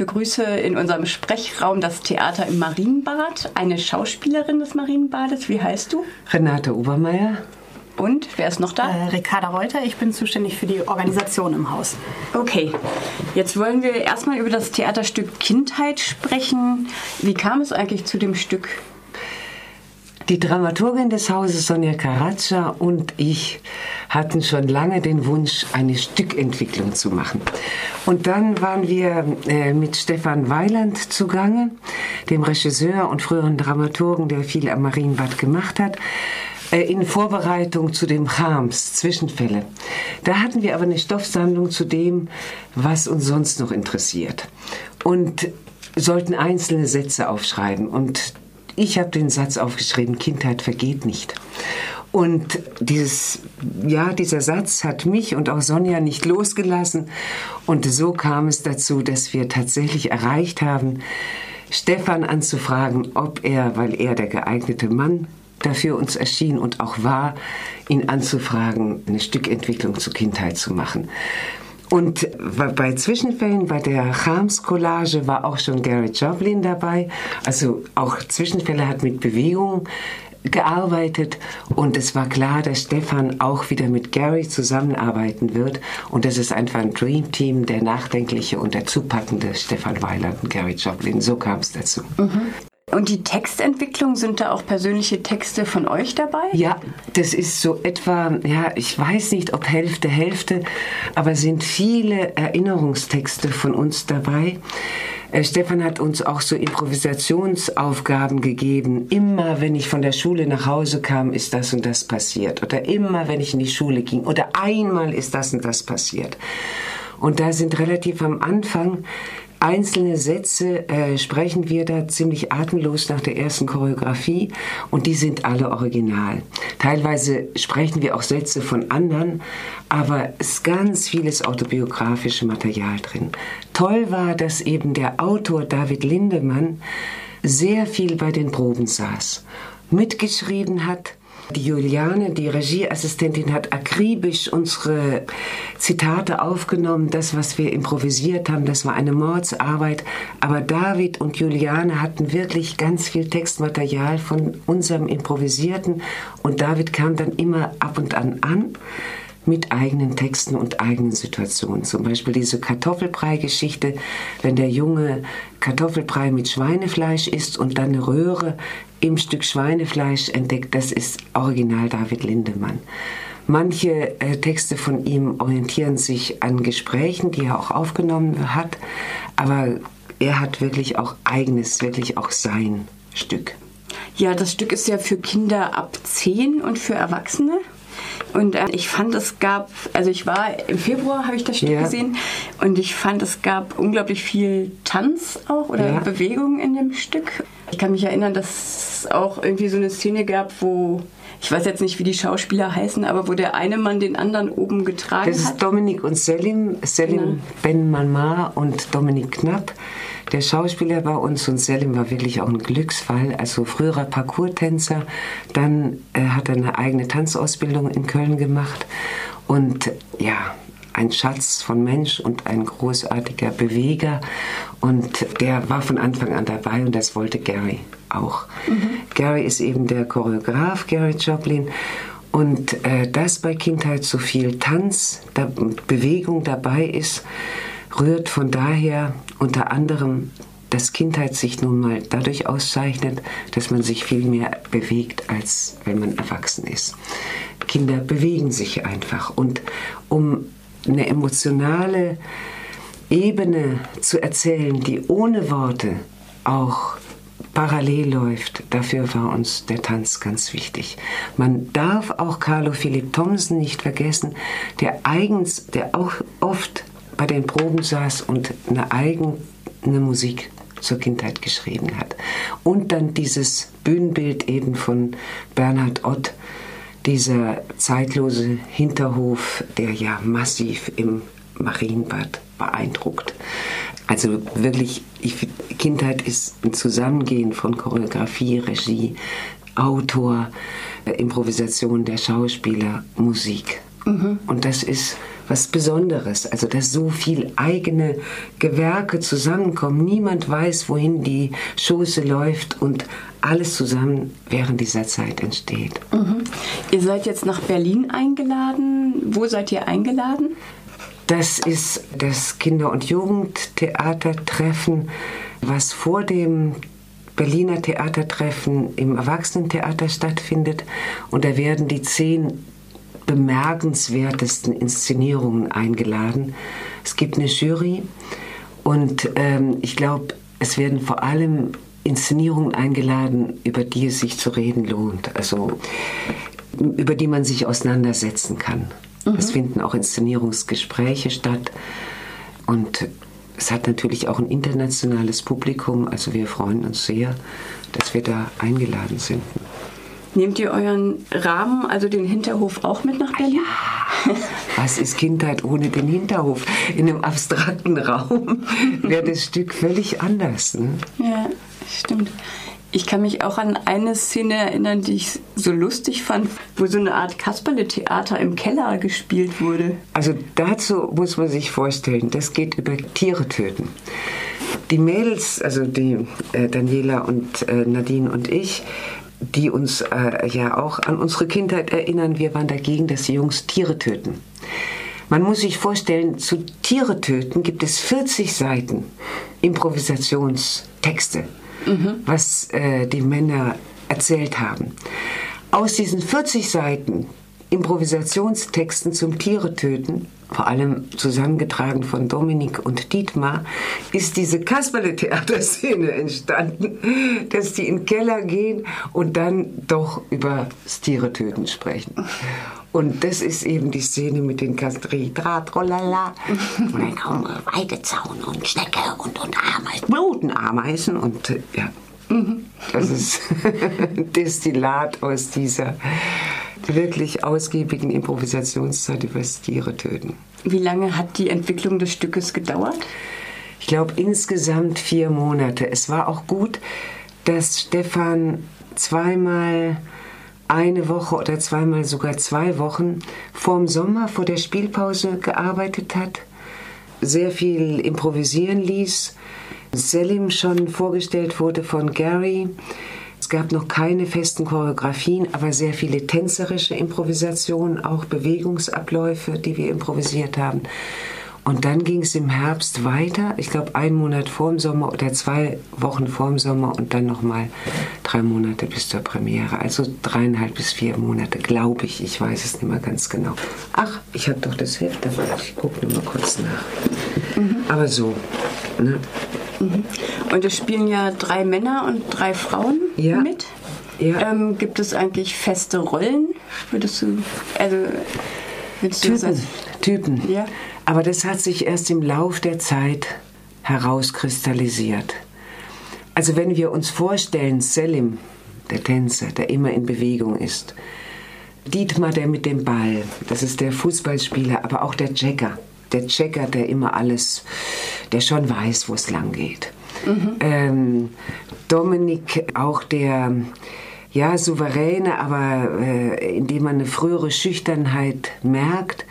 begrüße in unserem Sprechraum das Theater im Marienbad, eine Schauspielerin des Marienbades. Wie heißt du? Renate Obermeier. Und wer ist noch da? Äh, Ricarda Reuter, ich bin zuständig für die Organisation im Haus. Okay, jetzt wollen wir erstmal über das Theaterstück Kindheit sprechen. Wie kam es eigentlich zu dem Stück? Die Dramaturgin des Hauses Sonja Caraccia und ich hatten schon lange den Wunsch, eine Stückentwicklung zu machen. Und dann waren wir äh, mit Stefan Weiland zugange, dem Regisseur und früheren Dramaturgen, der viel am Marienbad gemacht hat äh, in Vorbereitung zu dem Chams, Zwischenfälle. Da hatten wir aber eine Stoffsammlung zu dem, was uns sonst noch interessiert. Und sollten einzelne Sätze aufschreiben. Und ich habe den Satz aufgeschrieben, Kindheit vergeht nicht. Und dieses, ja, dieser Satz hat mich und auch Sonja nicht losgelassen. Und so kam es dazu, dass wir tatsächlich erreicht haben, Stefan anzufragen, ob er, weil er der geeignete Mann dafür uns erschien und auch war, ihn anzufragen, eine Stückentwicklung zur Kindheit zu machen. Und bei Zwischenfällen, bei der Chams-Collage war auch schon Gary Joplin dabei. Also auch Zwischenfälle hat mit Bewegung gearbeitet und es war klar, dass Stefan auch wieder mit Gary zusammenarbeiten wird und das ist einfach ein Dream Team, der nachdenkliche und der zupackende Stefan Weiland und Gary Joplin. So kam es dazu. Mhm. Und die Textentwicklung, sind da auch persönliche Texte von euch dabei? Ja, das ist so etwa, ja, ich weiß nicht, ob Hälfte, Hälfte, aber sind viele Erinnerungstexte von uns dabei. Äh, Stefan hat uns auch so Improvisationsaufgaben gegeben. Immer wenn ich von der Schule nach Hause kam, ist das und das passiert. Oder immer wenn ich in die Schule ging. Oder einmal ist das und das passiert. Und da sind relativ am Anfang einzelne Sätze äh, sprechen wir da ziemlich atemlos nach der ersten Choreografie und die sind alle original. Teilweise sprechen wir auch Sätze von anderen, aber es ist ganz vieles autobiografische Material drin. Toll war, dass eben der Autor David Lindemann sehr viel bei den Proben saß, mitgeschrieben hat, die Juliane, die Regieassistentin, hat akribisch unsere Zitate aufgenommen. Das, was wir improvisiert haben, das war eine Mordsarbeit. Aber David und Juliane hatten wirklich ganz viel Textmaterial von unserem Improvisierten. Und David kam dann immer ab und an an mit eigenen Texten und eigenen Situationen. Zum Beispiel diese Kartoffelbrei-Geschichte, wenn der Junge Kartoffelbrei mit Schweinefleisch isst und dann eine Röhre im Stück Schweinefleisch entdeckt, das ist Original David Lindemann. Manche äh, Texte von ihm orientieren sich an Gesprächen, die er auch aufgenommen hat, aber er hat wirklich auch eigenes, wirklich auch sein Stück. Ja, das Stück ist ja für Kinder ab 10 und für Erwachsene. Und äh, ich fand, es gab, also ich war im Februar, habe ich das Stück ja. gesehen, und ich fand, es gab unglaublich viel Tanz auch oder ja. Bewegung in dem Stück. Ich kann mich erinnern, dass es auch irgendwie so eine Szene gab, wo ich weiß jetzt nicht, wie die Schauspieler heißen, aber wo der eine Mann den anderen oben getragen hat. Das ist Dominik und Selim, Selim genau. Ben Manmar und Dominik Knapp. Der Schauspieler bei uns und Selim war wirklich auch ein Glücksfall, also früherer Parkour-Tänzer. Dann äh, hat er eine eigene Tanzausbildung in Köln gemacht und ja, ein Schatz von Mensch und ein großartiger Beweger. Und der war von Anfang an dabei und das wollte Gary auch. Mhm. Gary ist eben der Choreograf, Gary Joplin. Und äh, dass bei Kindheit so viel Tanz, da, Bewegung dabei ist, rührt von daher unter anderem, dass Kindheit sich nun mal dadurch auszeichnet, dass man sich viel mehr bewegt, als wenn man erwachsen ist. Kinder bewegen sich einfach. Und um eine emotionale Ebene zu erzählen, die ohne Worte auch parallel läuft. Dafür war uns der Tanz ganz wichtig. Man darf auch Carlo Philipp Thomsen nicht vergessen, der eigens, der auch oft bei den Proben saß und eine eigene Musik zur Kindheit geschrieben hat. Und dann dieses Bühnenbild eben von Bernhard Ott, dieser zeitlose Hinterhof, der ja massiv im Marienbad beeindruckt. Also wirklich, ich, Kindheit ist ein Zusammengehen von Choreografie, Regie, Autor, äh, Improvisation der Schauspieler, Musik. Mhm. Und das ist was Besonderes. Also dass so viel eigene Gewerke zusammenkommen. Niemand weiß, wohin die Schoße läuft und alles zusammen während dieser Zeit entsteht. Mhm. Ihr seid jetzt nach Berlin eingeladen. Wo seid ihr eingeladen? Das ist das Kinder- und Jugendtheatertreffen, was vor dem Berliner Theatertreffen im Erwachsenentheater stattfindet. Und da werden die zehn bemerkenswertesten Inszenierungen eingeladen. Es gibt eine Jury und ähm, ich glaube, es werden vor allem Inszenierungen eingeladen, über die es sich zu reden lohnt, also über die man sich auseinandersetzen kann. Mhm. Es finden auch Inszenierungsgespräche statt und es hat natürlich auch ein internationales Publikum, also wir freuen uns sehr, dass wir da eingeladen sind. Nehmt ihr euren Rahmen, also den Hinterhof, auch mit nach Berlin? Ja. Was ist Kindheit ohne den Hinterhof? In einem abstrakten Raum wäre das Stück völlig anders. Ne? Ja, stimmt. Ich kann mich auch an eine Szene erinnern, die ich so lustig fand, wo so eine Art Kasperle-Theater im Keller gespielt wurde. Also dazu muss man sich vorstellen, das geht über Tiere töten. Die Mädels, also die äh, Daniela und äh, Nadine und ich, die uns äh, ja auch an unsere Kindheit erinnern. Wir waren dagegen, dass die Jungs Tiere töten. Man muss sich vorstellen, zu Tiere töten gibt es 40 Seiten Improvisationstexte, mhm. was äh, die Männer erzählt haben. Aus diesen 40 Seiten Improvisationstexten zum Tiere töten vor allem zusammengetragen von Dominik und Dietmar, ist diese Kasperle-Theaterszene entstanden, dass die in den Keller gehen und dann doch über das Tiere-Töten sprechen. Und das ist eben die Szene mit den Kastri, Draht, Rollala. Und dann kommen Weidezaun und Schnecke und, und Ameisen, Blutenameisen und ja. Das ist Destillat aus dieser wirklich ausgiebigen Improvisationszeit über das Tiere töten. Wie lange hat die Entwicklung des Stückes gedauert? Ich glaube insgesamt vier Monate. Es war auch gut, dass Stefan zweimal eine Woche oder zweimal sogar zwei Wochen vorm Sommer, vor der Spielpause gearbeitet hat, sehr viel improvisieren ließ. Selim schon vorgestellt wurde von Gary gab noch keine festen Choreografien, aber sehr viele tänzerische Improvisationen, auch Bewegungsabläufe, die wir improvisiert haben. Und dann ging es im Herbst weiter, ich glaube einen Monat vor dem Sommer oder zwei Wochen vor dem Sommer und dann nochmal drei Monate bis zur Premiere. Also dreieinhalb bis vier Monate, glaube ich. Ich weiß es nicht mehr ganz genau. Ach, ich habe doch das Heft dabei. Ich gucke nur mal kurz nach. Mhm. Aber so. Ne? Mhm. Und es spielen ja drei Männer und drei Frauen ja. mit. Ja. Ähm, gibt es eigentlich feste Rollen? Würdest du, also, würdest Typen, du Typen. Ja. Aber das hat sich erst im Lauf der Zeit herauskristallisiert. Also wenn wir uns vorstellen, Selim, der Tänzer, der immer in Bewegung ist, Dietmar, der mit dem Ball, das ist der Fußballspieler, aber auch der Checker, der Checker, der immer alles, der schon weiß, wo es lang geht. Mhm. Ähm, Dominik, auch der ja, souveräne, aber äh, indem man eine frühere Schüchternheit merkt,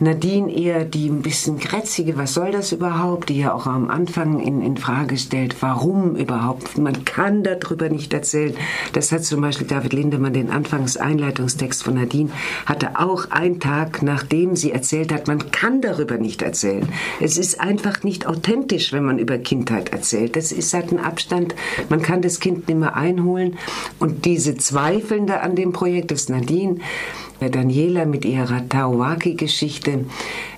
Nadine eher die ein bisschen grätzige, was soll das überhaupt, die ja auch am Anfang in, in Frage stellt, warum überhaupt, man kann darüber nicht erzählen. Das hat zum Beispiel David Lindemann, den Anfangseinleitungstext von Nadine, hatte auch einen Tag, nachdem sie erzählt hat, man kann darüber nicht erzählen. Es ist einfach nicht authentisch, wenn man über Kindheit erzählt. Das ist halt ein Abstand, man kann das Kind nicht mehr einholen. Und diese Zweifelnde an dem Projekt, das Nadine, Daniela mit ihrer Tawaki-Geschichte,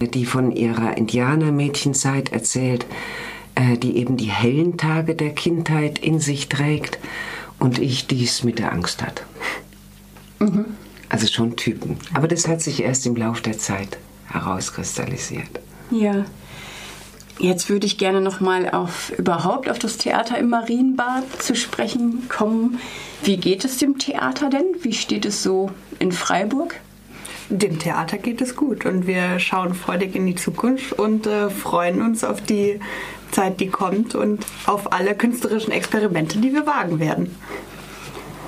die von ihrer Indianermädchenzeit erzählt, äh, die eben die hellen Tage der Kindheit in sich trägt und ich dies mit der Angst hat. Mhm. Also schon Typen. Aber das hat sich erst im Lauf der Zeit herauskristallisiert. Ja. Jetzt würde ich gerne noch mal auf überhaupt auf das Theater im Marienbad zu sprechen kommen. Wie geht es dem Theater denn? Wie steht es so in Freiburg? Dem Theater geht es gut und wir schauen freudig in die Zukunft und äh, freuen uns auf die Zeit, die kommt und auf alle künstlerischen Experimente, die wir wagen werden.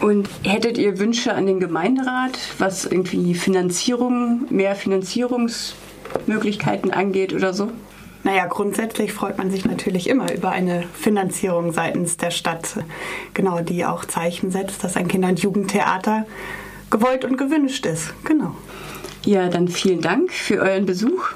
Und hättet ihr Wünsche an den Gemeinderat, was irgendwie Finanzierung, mehr Finanzierungs Möglichkeiten angeht oder so? Naja, grundsätzlich freut man sich natürlich immer über eine Finanzierung seitens der Stadt, genau, die auch Zeichen setzt, dass ein Kinder- und Jugendtheater gewollt und gewünscht ist. Genau. Ja, dann vielen Dank für euren Besuch